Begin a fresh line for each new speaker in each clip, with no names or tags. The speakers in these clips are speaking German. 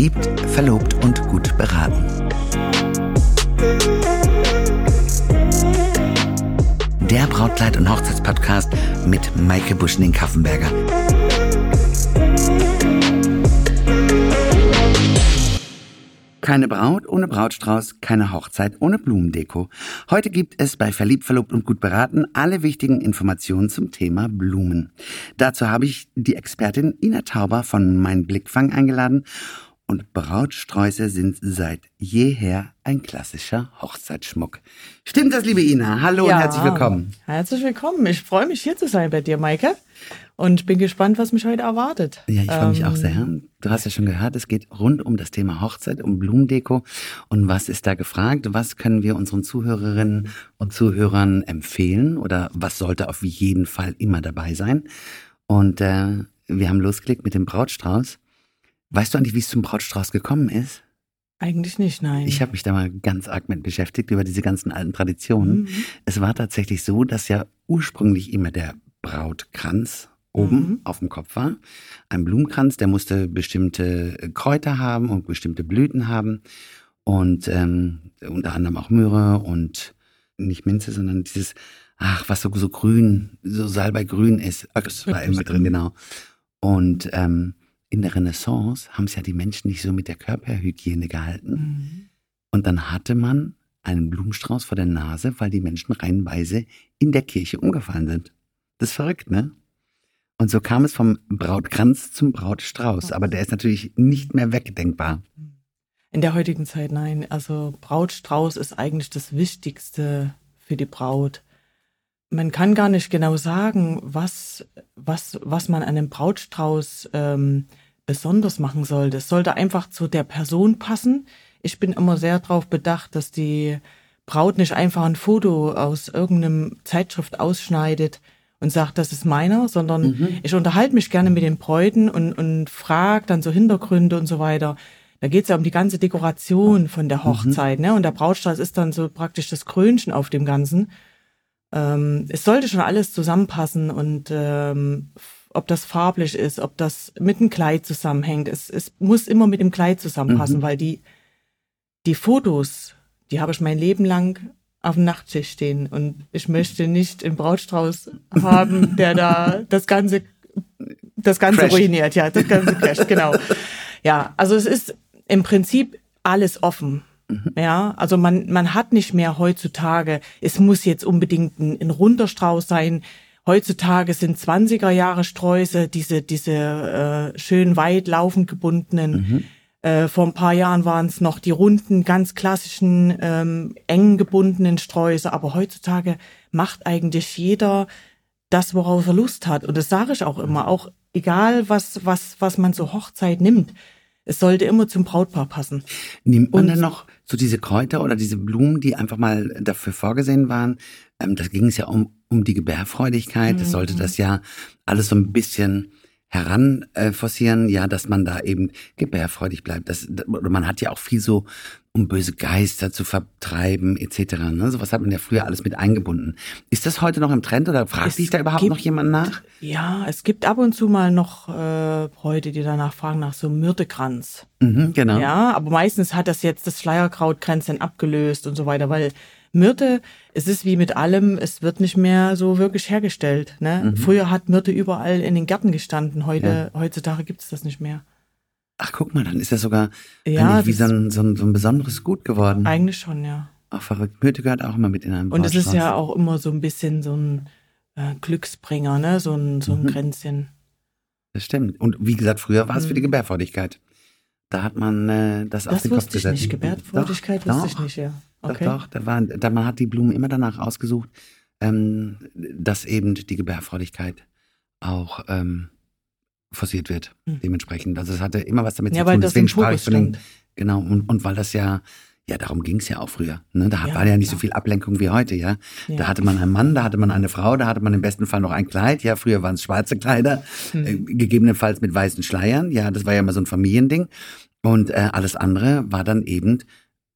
Verliebt, verlobt und gut beraten. Der Brautkleid- und Hochzeitspodcast mit Maike Buschning-Kaffenberger. Keine Braut ohne Brautstrauß, keine Hochzeit ohne Blumendeko. Heute gibt es bei Verliebt, Verlobt und Gut beraten alle wichtigen Informationen zum Thema Blumen. Dazu habe ich die Expertin Ina Tauber von Mein Blickfang eingeladen und Brautsträuße sind seit jeher ein klassischer Hochzeitsschmuck. Stimmt das, liebe Ina? Hallo ja, und herzlich willkommen.
Herzlich willkommen. Ich freue mich hier zu sein bei dir, Maike. Und bin gespannt, was mich heute erwartet.
Ja, ich freue mich auch sehr. Du hast ja schon gehört, es geht rund um das Thema Hochzeit, um Blumendeko. Und was ist da gefragt? Was können wir unseren Zuhörerinnen und Zuhörern empfehlen? Oder was sollte auf jeden Fall immer dabei sein? Und äh, wir haben losgelegt mit dem Brautstrauß. Weißt du eigentlich, wie es zum Brautstrauß gekommen ist?
Eigentlich nicht, nein.
Ich habe mich da mal ganz arg mit beschäftigt über diese ganzen alten Traditionen. Mhm. Es war tatsächlich so, dass ja ursprünglich immer der Brautkranz oben mhm. auf dem Kopf war. Ein Blumenkranz, der musste bestimmte Kräuter haben und bestimmte Blüten haben. Und ähm, unter anderem auch Myrrhe und nicht Minze, sondern dieses, ach, was so, so grün, so Salbeigrün ist. Das war immer drin, genau. Und ähm, in der Renaissance haben es ja die Menschen nicht so mit der Körperhygiene gehalten. Mhm. Und dann hatte man einen Blumenstrauß vor der Nase, weil die Menschen reihenweise in der Kirche umgefallen sind. Das ist verrückt, ne? Und so kam es vom Brautkranz zum Brautstrauß. Aber der ist natürlich nicht mehr wegdenkbar.
In der heutigen Zeit nein. Also Brautstrauß ist eigentlich das Wichtigste für die Braut. Man kann gar nicht genau sagen, was, was, was man an einem Brautstrauß ähm, besonders machen sollte. Es sollte einfach zu der Person passen. Ich bin immer sehr darauf bedacht, dass die Braut nicht einfach ein Foto aus irgendeinem Zeitschrift ausschneidet und sagt, das ist meiner, sondern mhm. ich unterhalte mich gerne mit den Bräuten und, und frage dann so Hintergründe und so weiter. Da geht es ja um die ganze Dekoration von der mhm. Hochzeit, mhm. ne? Und der Brautstrauß ist dann so praktisch das Krönchen auf dem Ganzen. Ähm, es sollte schon alles zusammenpassen und ähm, ob das farblich ist, ob das mit dem Kleid zusammenhängt. Es, es muss immer mit dem Kleid zusammenpassen, mhm. weil die, die Fotos, die habe ich mein Leben lang auf dem Nachttisch stehen und ich möchte nicht einen Brautstrauß haben, der da das ganze das ganze crasht. ruiniert, ja, das ganze crasht, genau. Ja, also es ist im Prinzip alles offen. Mhm. Ja, also man man hat nicht mehr heutzutage, es muss jetzt unbedingt ein, ein runder Strauß sein. Heutzutage sind 20er Jahre Sträuße, diese diese äh, schön weit laufend gebundenen mhm äh, vor ein paar Jahren waren es noch die runden, ganz klassischen, ähm, eng gebundenen Sträuße. Aber heutzutage macht eigentlich jeder das, worauf er Lust hat. Und das sage ich auch immer. Auch egal, was, was, was man zur Hochzeit nimmt. Es sollte immer zum Brautpaar passen.
Nimmt man Und, dann noch so diese Kräuter oder diese Blumen, die einfach mal dafür vorgesehen waren? Ähm, das ging es ja um, um die Gebärfreudigkeit. Es sollte mhm. das ja alles so ein bisschen heranforcieren, äh, ja, dass man da eben gebärfreudig bleibt. Das, oder man hat ja auch viel so, um böse Geister zu vertreiben, etc. Ne? Sowas hat man ja früher alles mit eingebunden. Ist das heute noch im Trend oder fragt sich da überhaupt gibt, noch jemand nach?
Ja, es gibt ab und zu mal noch äh, Bräute, die danach fragen nach so Myrtekranz.
Mhm, genau.
Ja, aber meistens hat das jetzt das Schleierkrautkränzchen abgelöst und so weiter, weil Myrte, es ist wie mit allem, es wird nicht mehr so wirklich hergestellt. Ne? Mhm. Früher hat Myrte überall in den Gärten gestanden, heute, ja. heutzutage gibt es das nicht mehr.
Ach, guck mal, dann ist das sogar ja, wie so ein, so, ein, so ein besonderes Gut geworden.
Eigentlich schon, ja.
Ach, verrückt. Myrte gehört auch immer mit in einem
Und es ist ja auch immer so ein bisschen so ein äh, Glücksbringer, ne? So ein, so ein mhm. Kränzchen.
Das stimmt. Und wie gesagt, früher war es für die mhm. Gebärfreudigkeit. Da hat man äh, das, das auf den Kopf gesetzt. Das wusste ich
nicht. Gebärfreudigkeit wusste ich nicht, ja.
Okay. Doch, doch, da war, da, man hat die Blumen immer danach ausgesucht, ähm, dass eben die Gebärfreudigkeit auch ähm, forciert wird, mhm. dementsprechend. Also es hatte immer was damit
ja,
zu tun.
Deswegen sprach ich von den,
genau, und, und weil das ja, ja, darum ging es ja auch früher. Ne? Da ja, war ja nicht klar. so viel Ablenkung wie heute, ja? ja. Da hatte man einen Mann, da hatte man eine Frau, da hatte man im besten Fall noch ein Kleid. Ja, früher waren es schwarze Kleider, mhm. äh, gegebenenfalls mit weißen Schleiern. Ja, das war ja immer so ein Familiending. Und äh, alles andere war dann eben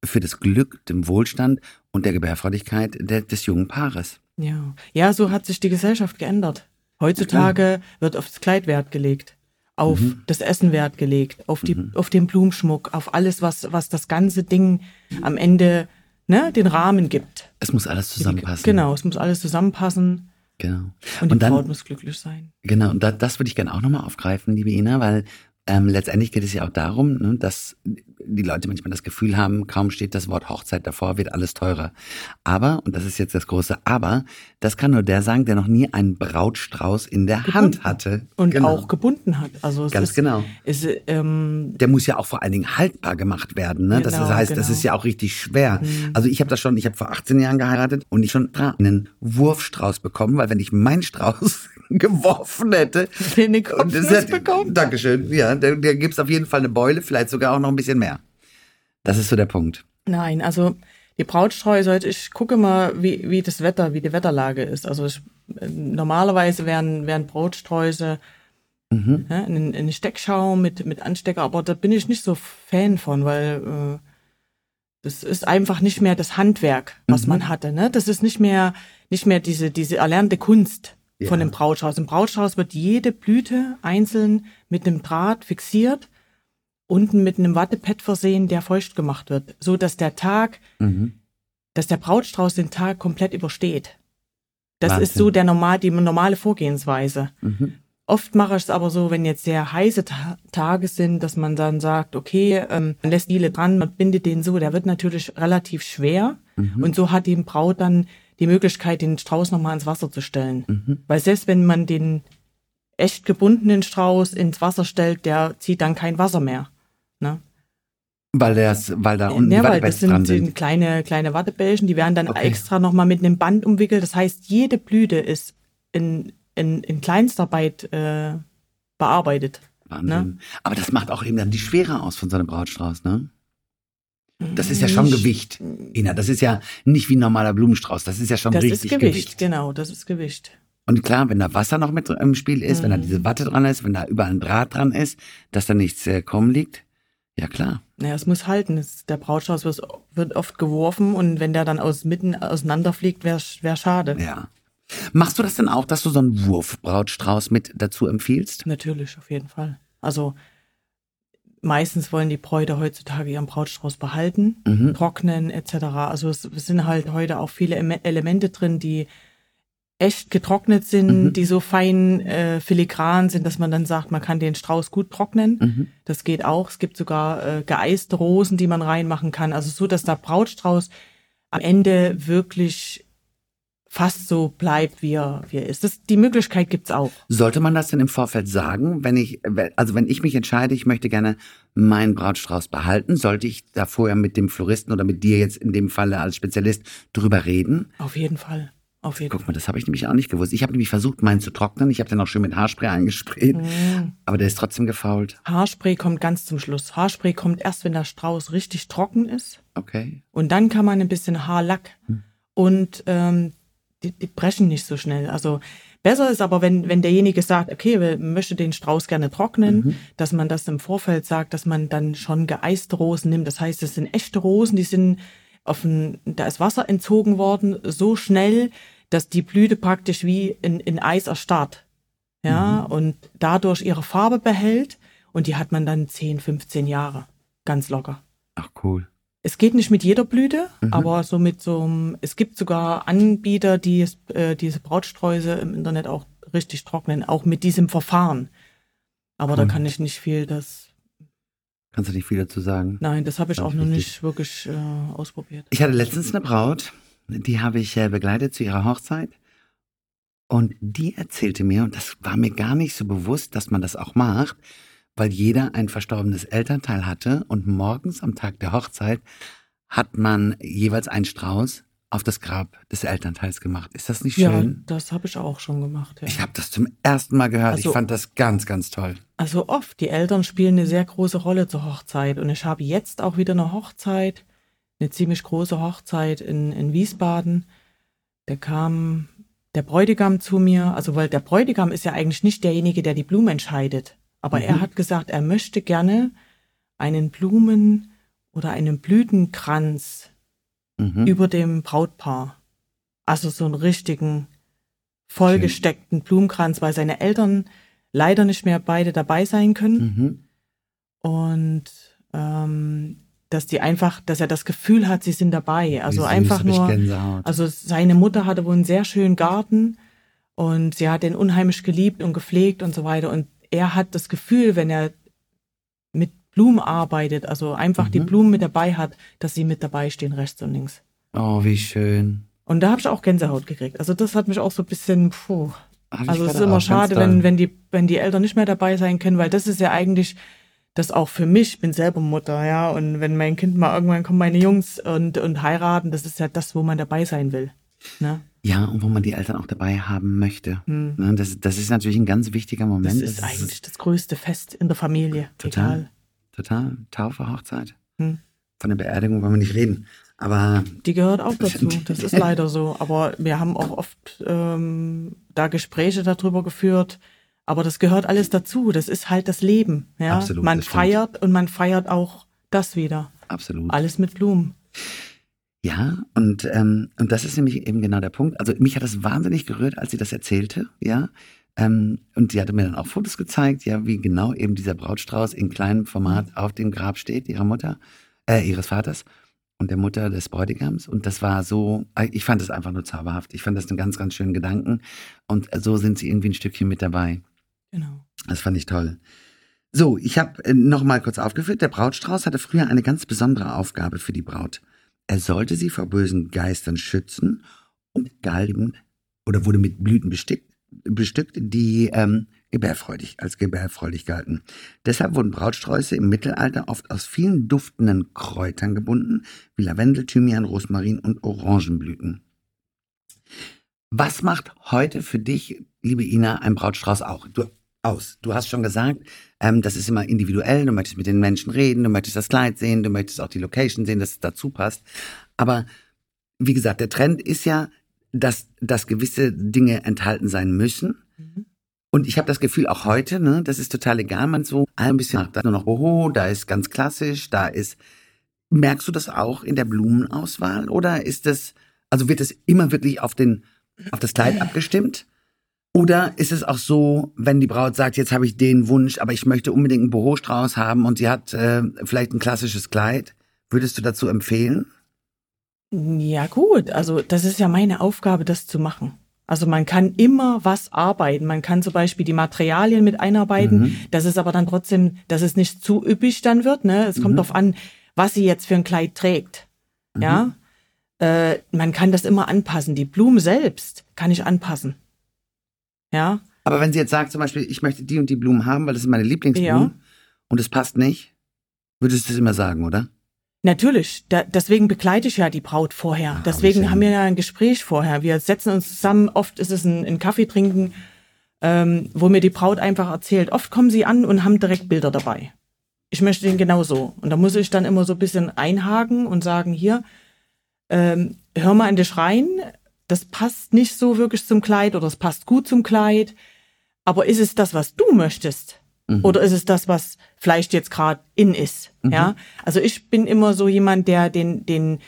für das Glück, dem Wohlstand und der Gebärfreudigkeit der, des jungen Paares.
Ja. ja, so hat sich die Gesellschaft geändert. Heutzutage ja. wird aufs Kleid Wert gelegt. Auf mhm. das Essen Wert gelegt, auf die, mhm. auf den Blumenschmuck, auf alles, was, was das ganze Ding am Ende, ne, den Rahmen gibt.
Es muss alles zusammenpassen.
Genau, es muss alles zusammenpassen.
Genau.
Und die und dann, Braut muss glücklich sein.
Genau, und da, das würde ich gerne auch nochmal aufgreifen, liebe Ina, weil ähm, letztendlich geht es ja auch darum, ne, dass die Leute manchmal das Gefühl haben, kaum steht das Wort Hochzeit davor, wird alles teurer. Aber, und das ist jetzt das große Aber, das kann nur der sagen, der noch nie einen Brautstrauß in der gebunden. Hand hatte.
Und genau. auch gebunden hat. Also
Ganz
ist,
genau.
Ist, ähm,
der muss ja auch vor allen Dingen haltbar gemacht werden. Ne? Genau, das heißt, genau. das ist ja auch richtig schwer. Mhm. Also ich habe das schon, ich habe vor 18 Jahren geheiratet und ich schon einen Wurfstrauß bekommen, weil wenn ich meinen Strauß geworfen hätte.
Den und das hat, bekommen.
Dankeschön. Ja, da, da gibt es auf jeden Fall eine Beule, vielleicht sogar auch noch ein bisschen mehr. Das ist so der Punkt.
Nein, also die Brautsträuße, ich gucke mal, wie, wie das Wetter, wie die Wetterlage ist. Also ich, normalerweise werden, werden Brautsträuße mhm. ja, in, in Steckschau mit, mit Anstecker, aber da bin ich nicht so Fan von, weil äh, das ist einfach nicht mehr das Handwerk, was mhm. man hatte. Ne? Das ist nicht mehr, nicht mehr diese, diese erlernte Kunst ja. von dem Brautstrauß. Im Brautstrauß wird jede Blüte einzeln mit einem Draht fixiert, unten mit einem Wattepad versehen, der feucht gemacht wird, so dass der Tag, mhm. dass der Brautstrauß den Tag komplett übersteht. Das Wahnsinn. ist so der normal, die normale Vorgehensweise. Mhm. Oft mache ich es aber so, wenn jetzt sehr heiße Ta Tage sind, dass man dann sagt, okay, ähm, man lässt Diele dran, man bindet den so, der wird natürlich relativ schwer. Mhm. Und so hat die Braut dann die Möglichkeit, den Strauß nochmal ins Wasser zu stellen. Mhm. Weil selbst wenn man den echt gebundenen Strauß ins Wasser stellt, der zieht dann kein Wasser mehr. Ne?
Weil, das, weil da unten ja,
die weil das sind, sind. kleine, kleine Wattebällchen, die werden dann okay. extra nochmal mit einem Band umwickelt. Das heißt, jede Blüte ist in, in, in Kleinstarbeit äh, bearbeitet.
Wahnsinn. Ne? Aber das macht auch eben dann die Schwere aus von so einem Brautstrauß, ne? Das ist ja schon Gewicht, Ina. Das ist ja nicht wie ein normaler Blumenstrauß. Das ist ja schon das richtig ist Gewicht, Gewicht.
Genau, das ist Gewicht.
Und klar, wenn da Wasser noch mit im Spiel ist, mhm. wenn da mhm. diese Watte dran ist, wenn da überall ein Draht dran ist, dass da nichts äh, kommen liegt, ja klar.
Naja, es muss halten. Es, der Brautstrauß wird, wird, oft geworfen und wenn der dann aus mitten auseinanderfliegt, wäre wär schade.
Ja. Machst du das denn auch, dass du so einen Wurfbrautstrauß mit dazu empfiehlst?
Natürlich, auf jeden Fall. Also meistens wollen die Bräute heutzutage ihren Brautstrauß behalten, mhm. trocknen etc. Also es, es, sind halt heute auch viele Elemente drin, die echt getrocknet sind, mhm. die so fein äh, filigran sind, dass man dann sagt, man kann den Strauß gut trocknen. Mhm. Das geht auch. Es gibt sogar äh, geeiste Rosen, die man reinmachen kann. Also so, dass der Brautstrauß am Ende wirklich fast so bleibt, wie er, wie er ist. Das, die Möglichkeit gibt's auch.
Sollte man das denn im Vorfeld sagen, wenn ich, also wenn ich mich entscheide, ich möchte gerne meinen Brautstrauß behalten, sollte ich da vorher mit dem Floristen oder mit dir jetzt in dem Falle als Spezialist drüber reden?
Auf jeden Fall. Auf jeden
Guck mal, das habe ich nämlich auch nicht gewusst. Ich habe nämlich versucht, meinen zu trocknen. Ich habe den auch schön mit Haarspray eingesprayt, mm. aber der ist trotzdem gefault.
Haarspray kommt ganz zum Schluss. Haarspray kommt erst, wenn der Strauß richtig trocken ist.
Okay.
Und dann kann man ein bisschen Haarlack hm. und ähm, die, die brechen nicht so schnell. Also besser ist aber, wenn, wenn derjenige sagt, okay, wir möchte den Strauß gerne trocknen, mhm. dass man das im Vorfeld sagt, dass man dann schon geeiste Rosen nimmt. Das heißt, es sind echte Rosen, die sind auf ein, da ist Wasser entzogen worden, so schnell, dass die Blüte praktisch wie in, in Eis erstarrt. Ja, mhm. und dadurch ihre Farbe behält und die hat man dann 10, 15 Jahre. Ganz locker.
Ach, cool.
Es geht nicht mit jeder Blüte, mhm. aber so mit so einem, es gibt sogar Anbieter, die es, äh, diese Brautsträuße im Internet auch richtig trocknen, auch mit diesem Verfahren. Aber cool. da kann ich nicht viel, das.
Kannst du nicht viel dazu sagen?
Nein, das habe ich auch noch nicht wirklich äh, ausprobiert.
Ich hatte letztens eine Braut, die habe ich äh, begleitet zu ihrer Hochzeit. Und die erzählte mir, und das war mir gar nicht so bewusst, dass man das auch macht, weil jeder ein verstorbenes Elternteil hatte und morgens am Tag der Hochzeit hat man jeweils einen Strauß auf das Grab des Elternteils gemacht. Ist das nicht schön? Ja,
das habe ich auch schon gemacht. Ja.
Ich habe das zum ersten Mal gehört. Also, ich fand das ganz, ganz toll.
Also oft, die Eltern spielen eine sehr große Rolle zur Hochzeit. Und ich habe jetzt auch wieder eine Hochzeit, eine ziemlich große Hochzeit in, in Wiesbaden. Da kam der Bräutigam zu mir, also weil der Bräutigam ist ja eigentlich nicht derjenige, der die Blumen entscheidet. Aber mhm. er hat gesagt, er möchte gerne einen Blumen- oder einen Blütenkranz mhm. über dem Brautpaar. Also so einen richtigen, vollgesteckten Blumenkranz, weil seine Eltern leider nicht mehr beide dabei sein können.
Mhm.
Und ähm, dass die einfach, dass er das Gefühl hat, sie sind dabei. Also
süß,
einfach nur. Also seine Mutter hatte wohl einen sehr schönen Garten und sie hat den unheimlich geliebt und gepflegt und so weiter. Und er hat das Gefühl, wenn er mit Blumen arbeitet, also einfach die
Mhm.
Blumen mit dabei hat, dass sie mit dabei stehen, rechts und links.
oh, wie schön.
Und da habe ich auch Gänsehaut gekriegt. Also das hat mich auch so ein bisschen, puh.
Hab
Also es ist immer schade, wenn, wenn, die, wenn die Eltern nicht mehr dabei sein können, weil das ist ja eigentlich das auch für mich, ich bin selber Mutter, ja. Und wenn mein Kind mal irgendwann kommen meine Jungs und, und heiraten, das ist ja das, wo man dabei sein will. Ne?
Ja, und wo man die Eltern auch dabei haben möchte. Ne, Das, das ist natürlich ein ganz wichtiger
Hm. Das
Moment.
ist
Es
eigentlich das größte Fest in der Familie.
Total.
Egal.
Total. Taufe, Hochzeit.
Hm.
Von der Beerdigung wollen wir nicht reden. Aber
Die gehört auch dazu. Das ist leider so. Aber wir haben auch oft ähm, da Gespräche darüber geführt. Aber das gehört alles dazu. Das ist halt das Leben. Ja?
Absolut,
man
das stimmt.
feiert und man feiert auch das wieder.
absolut.
Alles mit Blumen.
Ja, und, ähm, und das ist nämlich eben genau der Punkt. Also mich hat das wahnsinnig gerührt, als sie das erzählte, ja. Ähm, und sie hatte mir dann auch Fotos gezeigt, ja, wie genau eben dieser Brautstrauß in kleinem Format auf dem Grab steht, ihrer Mutter, äh, ihres Vaters und der Mutter des Bräutigams. Und das war so, äh, ich fand das einfach nur zauberhaft. Ich fand das einen ganz, ganz schönen Gedanken. Und so sind sie irgendwie ein Stückchen mit dabei.
Genau.
Das fand ich toll. So, ich habe äh, noch mal kurz aufgeführt, der Brautstrauß hatte früher eine ganz besondere Aufgabe für die Braut. Er sollte sie vor bösen Geistern schützen und galben oder wurde mit Blüten bestickt, bestückt, die ähm, gebärfreudig, als gebärfreudig galten. Deshalb wurden Brautsträuße im Mittelalter oft aus vielen duftenden Kräutern gebunden, wie Lavendel, Thymian, Rosmarin und Orangenblüten. Was macht heute für dich, liebe Ina, ein Brautstrauß auch? Du, aus. Du hast schon gesagt, ähm, das ist immer individuell. Du möchtest mit den Menschen reden, du möchtest das Kleid sehen, du möchtest auch die Location sehen, dass es dazu passt. Aber wie gesagt, der Trend ist ja, dass, dass gewisse Dinge enthalten sein müssen.
Mhm.
Und ich habe das Gefühl, auch heute, ne, das ist total egal, man so ein bisschen macht. Da ist nur noch Boho, da ist ganz klassisch, da ist. Merkst du das auch in der Blumenauswahl oder ist das, also wird es immer wirklich auf den, auf das Kleid abgestimmt? Oder ist es auch so, wenn die Braut sagt, jetzt habe ich den Wunsch, aber ich möchte unbedingt einen Boho-Strauß haben und sie hat äh, vielleicht ein klassisches Kleid, würdest du dazu empfehlen?
Ja, gut. Also, das ist ja meine Aufgabe, das zu machen. Also, man kann immer was arbeiten. Man kann zum Beispiel die Materialien mit einarbeiten.
Mhm.
Das ist aber dann trotzdem, dass es nicht zu üppig dann wird. Ne? Es kommt
Mhm.
darauf an, was sie jetzt für ein Kleid trägt. Ja. Äh, man kann das immer anpassen. Die Blumen selbst kann ich anpassen. Ja.
Aber wenn sie jetzt sagt, zum Beispiel, ich möchte die und die Blumen haben, weil das sind meine Lieblingsblumen
Ja.
und es passt nicht, würdest du das immer sagen, oder?
Natürlich, da, deswegen begleite ich ja die Braut vorher.
Ah,
deswegen haben wir ja ein Gespräch vorher. Wir setzen uns zusammen, oft ist es ein, ein Kaffee trinken, ähm, wo mir die Braut einfach erzählt. Oft kommen sie an und haben direkt Bilder dabei. Ich möchte den genauso. Und da muss ich dann immer so ein bisschen einhaken und sagen, hier, ähm, hör mal in dich rein, das passt nicht so wirklich zum Kleid oder es passt gut zum Kleid. Aber ist es das, was du möchtest?
Mhm.
Oder ist es das, was vielleicht jetzt gerade in ist? Ja. Also ich bin immer so jemand, der den, den,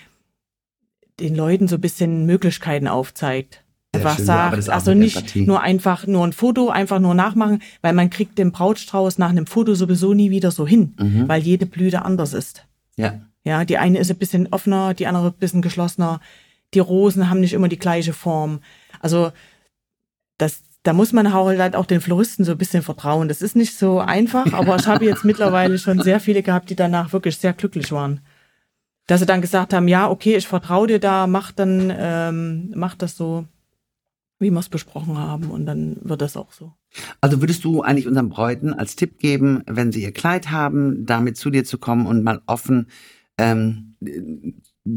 den Leuten so ein bisschen Möglichkeiten aufzeigt.
Sehr schön, aber
sagt, also nicht
Empathie.
nur einfach nur ein Foto, einfach nur nachmachen, weil man kriegt den Brautstrauß nach einem Foto sowieso nie wieder so hin,
Mhm.
weil jede Blüte anders ist.
Ja.
Ja, die eine ist ein bisschen offener, die andere ein bisschen geschlossener. Die Rosen haben nicht immer die gleiche Form. Also das, da muss man halt auch den Floristen so ein bisschen vertrauen. Das ist nicht so einfach, aber ich habe jetzt mittlerweile schon sehr viele gehabt, die danach wirklich sehr glücklich waren. Dass sie dann gesagt haben, ja, okay, ich vertraue dir da, mach dann, ähm, mach das so, wie wir es besprochen haben und dann wird das auch so.
Also würdest du eigentlich unseren Bräuten als Tipp geben, wenn sie ihr Kleid haben, damit zu dir zu kommen und mal offen ähm,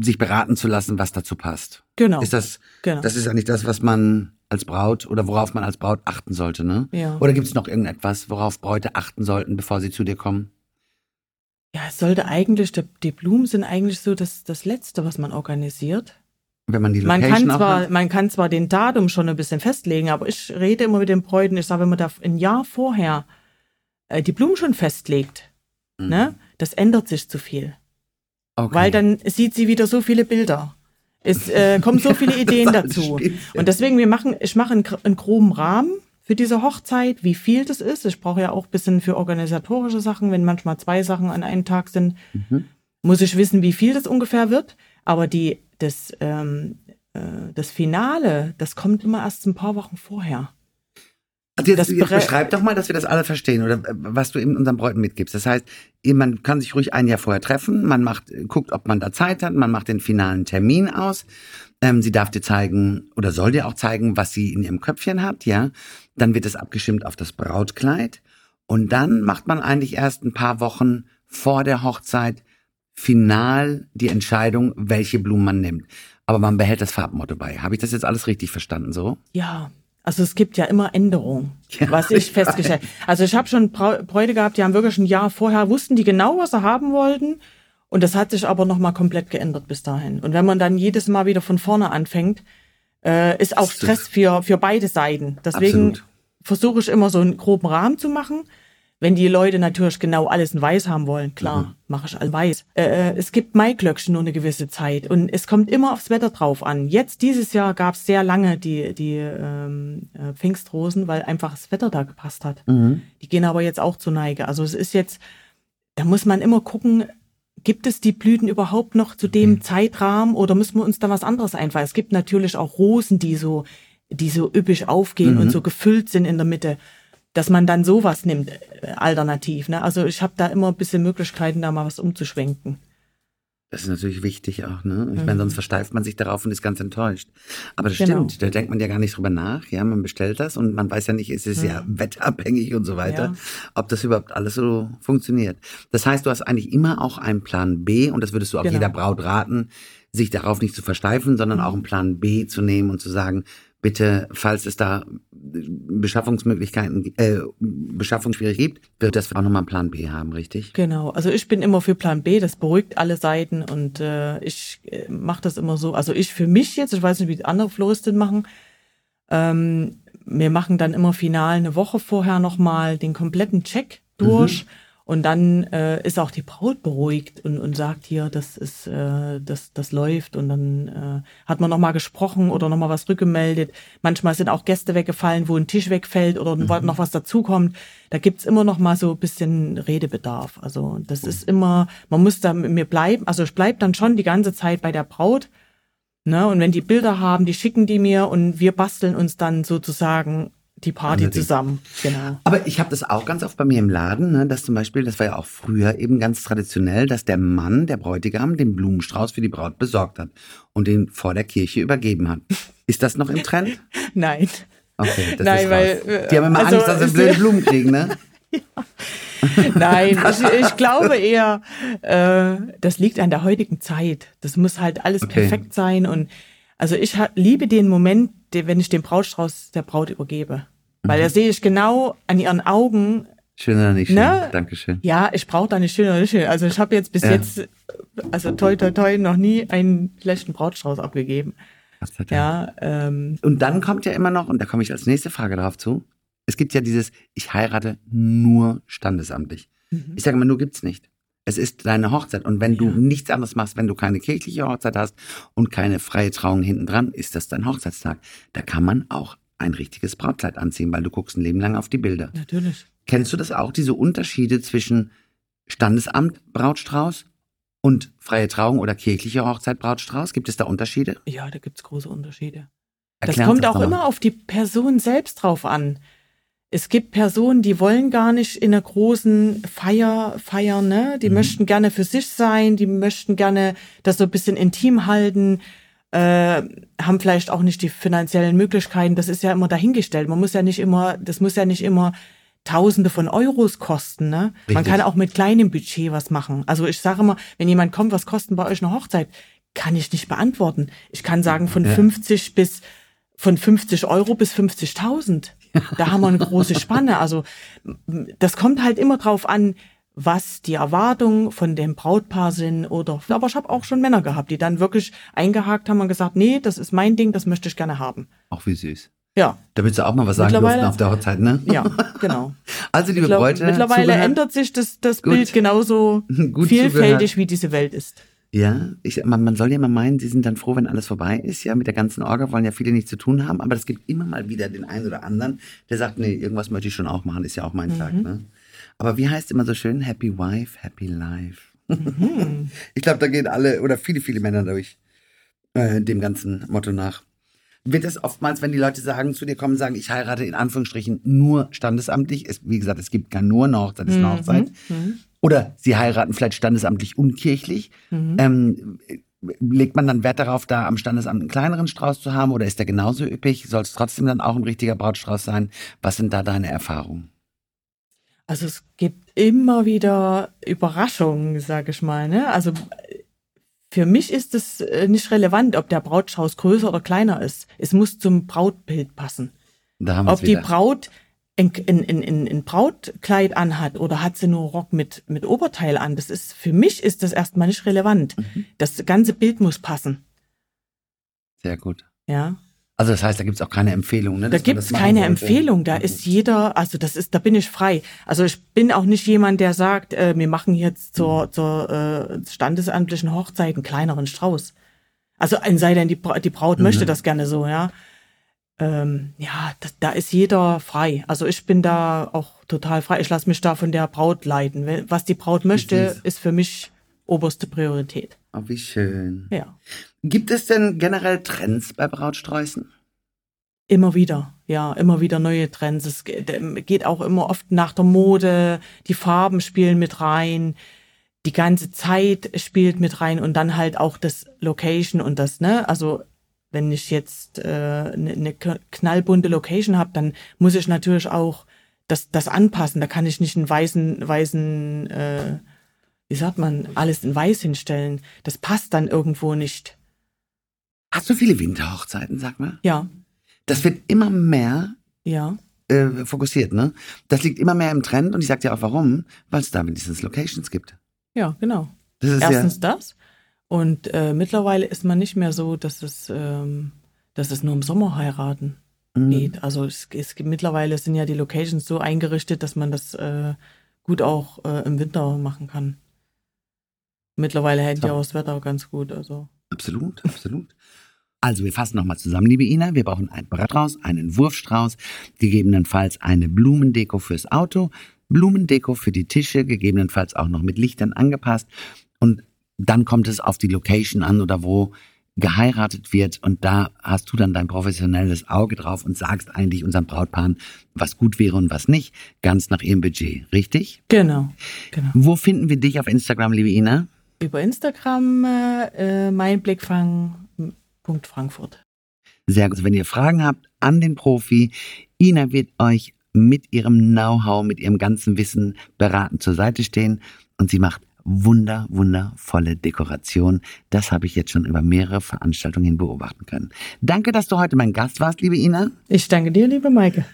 sich beraten zu lassen, was dazu passt?
Genau.
Ist das,
genau.
das ist eigentlich das, was man als Braut oder worauf man als Braut achten sollte, ne?
ja.
Oder gibt es noch irgendetwas, worauf Bräute achten sollten, bevor sie zu dir kommen?
ja, es sollte eigentlich, die, die Blumen sind eigentlich so das, das Letzte, was man organisiert.
Wenn man die
Man
Location
kann
auch
zwar,
hat?
man kann zwar den Datum schon ein bisschen festlegen, aber ich rede immer mit den Bräuten, ich sage, wenn man da ein Jahr vorher äh, die Blumen schon festlegt,
Mhm.
ne, das ändert sich zu viel.
Okay.
Weil dann sieht sie wieder so viele Bilder. Es äh, kommen so viele Ideen dazu.
spitze.
Und deswegen, wir machen, ich mache einen, einen groben Rahmen für diese Hochzeit, wie viel das ist. Ich brauche ja auch ein bisschen für organisatorische Sachen, wenn manchmal zwei Sachen an einem Tag sind, mhm. muss ich wissen, wie viel das ungefähr wird. Aber die, das, ähm, äh, das Finale, das kommt immer erst ein paar Wochen vorher.
Jetzt, jetzt beschreib doch mal, dass wir das alle verstehen oder äh, was du eben unseren Bräuten mitgibst. Das heißt, man kann sich ruhig ein Jahr vorher treffen, man macht, guckt, ob man da Zeit hat, man macht den finalen Termin aus. Ähm, sie darf dir zeigen oder soll dir auch zeigen, was sie in ihrem Köpfchen hat, ja. Dann wird es abgestimmt auf das Brautkleid und dann macht man eigentlich erst ein paar Wochen vor der Hochzeit final die Entscheidung, welche Blumen man nimmt. Aber man behält das Farbmotto bei. Habe ich das jetzt alles richtig verstanden so?
Ja, also es gibt ja immer Änderungen, ja, was ich festgestellt. Also ich habe schon Bräute gehabt, die haben wirklich ein Jahr vorher wussten die genau, was sie haben wollten. Und das hat sich aber nochmal komplett geändert bis dahin. Und wenn man dann jedes Mal wieder von vorne anfängt, äh, ist auch Stress für, für beide Seiten. Deswegen versuche ich immer so einen groben Rahmen zu machen. Wenn die Leute natürlich genau alles in weiß haben wollen, klar, mhm. mache ich all weiß. Äh, äh, es gibt Maiglöckchen nur eine gewisse Zeit und es kommt immer aufs Wetter drauf an. Jetzt dieses Jahr gab es sehr lange die, die ähm, äh, Pfingstrosen, weil einfach das Wetter da gepasst hat. Mhm. Die gehen aber jetzt auch zur Neige. Also es ist jetzt, da muss man immer gucken, gibt es die Blüten überhaupt noch zu dem mhm. Zeitrahmen oder müssen wir uns da was anderes einfallen? Es gibt natürlich auch Rosen, die so, die so üppig aufgehen mhm. und so gefüllt sind in der Mitte dass man dann sowas nimmt, äh, alternativ. Ne? Also ich habe da immer ein bisschen Möglichkeiten, da mal was umzuschwenken.
Das ist natürlich wichtig auch, ne? Ich mhm. meine, sonst versteift man sich darauf und ist ganz enttäuscht. Aber das genau. stimmt, da denkt man ja gar nicht drüber nach. Ja, man bestellt das und man weiß ja nicht, ist es mhm. ja wetterabhängig und so weiter, ja. ob das überhaupt alles so funktioniert. Das heißt, du hast eigentlich immer auch einen Plan B und das würdest du auch genau. jeder Braut raten, sich darauf nicht zu versteifen, sondern mhm. auch einen Plan B zu nehmen und zu sagen, bitte, falls es da Beschaffungsmöglichkeiten, äh, Beschaffungsschwierigkeiten gibt, wird das auch nochmal einen Plan B haben, richtig?
Genau, also ich bin immer für Plan B, das beruhigt alle Seiten und äh, ich äh, mache das immer so, also ich für mich jetzt, ich weiß nicht, wie die andere Floristinnen machen, ähm, wir machen dann immer final eine Woche vorher nochmal den kompletten Check durch. Mhm und dann äh, ist auch die Braut beruhigt und, und sagt hier, das ist, äh, das, das läuft. Und dann äh, hat man nochmal gesprochen oder nochmal was rückgemeldet. Manchmal sind auch Gäste weggefallen, wo ein Tisch wegfällt oder mhm. noch was dazukommt. Da gibt's immer noch mal so ein bisschen Redebedarf. Also das ist immer, man muss da mit mir bleiben. Also ich bleib dann schon die ganze Zeit bei der Braut. Ne? Und wenn die Bilder haben, die schicken die mir und wir basteln uns dann sozusagen die Party Allerdings. zusammen. Genau.
Aber ich habe das auch ganz oft bei mir im Laden, ne, dass zum Beispiel, das war ja auch früher eben ganz traditionell, dass der Mann, der Bräutigam, den Blumenstrauß für die Braut besorgt hat und den vor der Kirche übergeben hat. Ist das noch im Trend?
Nein.
Okay, das Nein, ist weil raus. die haben immer also, Angst, dass sie blöde Blumen kriegen, ne? ja.
Nein, ich, ich, glaube eher, äh, das liegt an der heutigen Zeit. Das muss halt alles okay. perfekt sein und also ich liebe den Moment, wenn ich den Brautstrauß der Braut übergebe. Weil mhm. da sehe ich genau an ihren Augen.
Schön oder nicht schön? Ne? Dankeschön.
Ja, ich brauche da nicht schön oder nicht schön. Also ich habe jetzt bis ja. jetzt, also toi toi toi, noch nie einen schlechten Brautstrauß abgegeben. Ja, ähm,
und dann kommt ja immer noch, und da komme ich als nächste Frage darauf zu, es gibt ja dieses, ich heirate nur standesamtlich. Mhm. Ich sage immer, nur gibt's nicht. Es ist deine Hochzeit. Und wenn ja. du nichts anderes machst, wenn du keine kirchliche Hochzeit hast und keine freie Trauung hinten dran, ist das dein Hochzeitstag. Da kann man auch ein richtiges Brautkleid anziehen, weil du guckst ein Leben lang auf die Bilder.
Natürlich.
Kennst du das auch, diese Unterschiede zwischen Standesamt Brautstrauß und freie Trauung oder kirchliche Hochzeit Brautstrauß? Gibt es da Unterschiede?
Ja, da gibt es große Unterschiede. Erklären das kommt auch immer auf die Person selbst drauf an. Es gibt Personen, die wollen gar nicht in einer großen Feier feiern, ne? Die mhm. möchten gerne für sich sein, die möchten gerne das so ein bisschen intim halten äh, haben vielleicht auch nicht die finanziellen Möglichkeiten. Das ist ja immer dahingestellt. Man muss ja nicht immer, das muss ja nicht immer Tausende von Euros kosten. Ne? Man kann auch mit kleinem Budget was machen. Also ich sage immer, wenn jemand kommt, was kosten bei euch eine Hochzeit? Kann ich nicht beantworten. Ich kann sagen von ja. 50 bis von 50 Euro bis 50.000. Da haben wir eine große Spanne. Also das kommt halt immer drauf an, was die Erwartungen von dem Brautpaar sind oder aber ich habe auch schon Männer gehabt, die dann wirklich eingehakt haben und gesagt, nee, das ist mein Ding, das möchte ich gerne haben.
Auch wie süß.
Ja.
Da willst du auch mal was sagen durften auf der Hochzeit, ne?
Ja, genau.
Also liebe glaub, Bräute.
Mittlerweile zugehört. ändert sich das, das Bild genauso vielfältig, wie diese Welt ist.
Ja, ich, man, man soll ja immer meinen, sie sind dann froh, wenn alles vorbei ist. Ja, mit der ganzen Orga wollen ja viele nichts zu tun haben, aber es gibt immer mal wieder den einen oder anderen, der sagt, nee, irgendwas möchte ich schon auch machen, ist ja auch mein mhm. Tag. Ne? Aber wie heißt immer so schön, Happy Wife, Happy Life. Mhm. Ich glaube, da gehen alle oder viele, viele Männer durch äh, dem ganzen Motto nach. Wird es oftmals, wenn die Leute sagen, zu dir kommen, sagen, ich heirate in Anführungsstrichen nur standesamtlich, es, wie gesagt, es gibt gar nur eine Hochzeit, ist eine mhm. Hochzeit. Mhm. Oder sie heiraten vielleicht standesamtlich unkirchlich. Mhm. Ähm, legt man dann Wert darauf, da am Standesamt einen kleineren Strauß zu haben oder ist der genauso üppig? Soll es trotzdem dann auch ein richtiger Brautstrauß sein? Was sind da deine Erfahrungen?
Also es gibt immer wieder Überraschungen, sage ich mal. Ne? Also für mich ist es äh, nicht relevant, ob der Brautstrauß größer oder kleiner ist. Es muss zum Brautbild passen. ob die Braut ein, ein, ein, ein Brautkleid anhat oder hat sie nur Rock mit, mit Oberteil an, das ist, für mich ist das erstmal nicht relevant. Mhm. Das ganze Bild muss passen.
Sehr gut.
Ja.
Also das heißt, da gibt es auch keine Empfehlung, ne?
Da gibt es keine sollte. Empfehlung. Da mhm. ist jeder, also das ist, da bin ich frei. Also ich bin auch nicht jemand, der sagt, äh, wir machen jetzt zur, mhm. zur äh, standesamtlichen Hochzeit einen kleineren Strauß. Also ein sei denn, die, die Braut mhm. möchte das gerne so, ja ähm, ja, da, da ist jeder frei. Also ich bin da auch total frei. Ich lasse mich da von der Braut leiten. Was die Braut möchte, ist für mich oberste Priorität.
Oh, wie schön.
Ja.
Gibt es denn generell Trends bei Brautsträußen?
Immer wieder, ja, immer wieder neue Trends. Es geht auch immer oft nach der Mode, die Farben spielen mit rein, die ganze Zeit spielt mit rein und dann halt auch das Location und das, ne? Also wenn ich jetzt äh, eine, ne knallbunte Location habe, dann muss ich natürlich auch das, das anpassen. Da kann ich nicht einen weißen, weißen, äh, wie sagt man, alles in weiß hinstellen. Das passt dann irgendwo nicht.
Hast du viele Winterhochzeiten, sag mal?
Ja.
Das wird immer mehr
ja.
äh, fokussiert, ne? Das liegt immer mehr im Trend und ich sag dir auch warum, weil es da wenigstens Locations gibt.
Ja, genau. Erstens ja das. Und äh, mittlerweile ist man nicht mehr so, dass es, ähm, dass es nur im Sommer heiraten mhm. geht. Also es, es gibt mittlerweile sind ja die Locations so eingerichtet, dass man das äh, gut auch äh, im Winter machen kann. Mittlerweile hält ja auch das Wetter ganz gut. Also.
Absolut, absolut. Also wir fassen nochmal zusammen, liebe Ina. Wir brauchen einen Bratstrauß, einen Wurfstrauß, gegebenenfalls eine Blumendeko fürs Auto, Blumendeko für die Tische, gegebenenfalls auch noch mit Lichtern angepasst und dann kommt es auf die Location an oder wo geheiratet wird und da hast du dann dein professionelles Auge drauf und sagst eigentlich unseren Brautpaaren, was gut wäre und was nicht, ganz nach ihrem Budget, richtig?
Genau, genau.
Wo finden wir dich auf Instagram, liebe Ina?
Über Instagram äh, äh meinblickfang.frankfurt.
Sehr gut. Also wenn ihr Fragen habt an den Profi, Ina wird euch mit ihrem Know-how, mit ihrem ganzen Wissen beraten zur Seite stehen und sie macht wunder, wundervolle Dekoration. Das habe ich jetzt schon über mehrere Veranstaltungen hin beobachten können. Danke, dass du heute mein Gast warst, liebe Ina.
Ich danke dir, liebe Maike.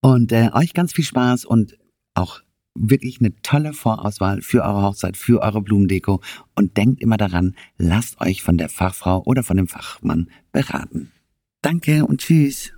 Und äh, euch ganz viel Spaß und auch wirklich eine tolle Vorauswahl für eure Hochzeit, für eure Blumendeko. Und denkt immer daran, lasst euch von der Fachfrau oder von dem Fachmann beraten. Danke und tschüss.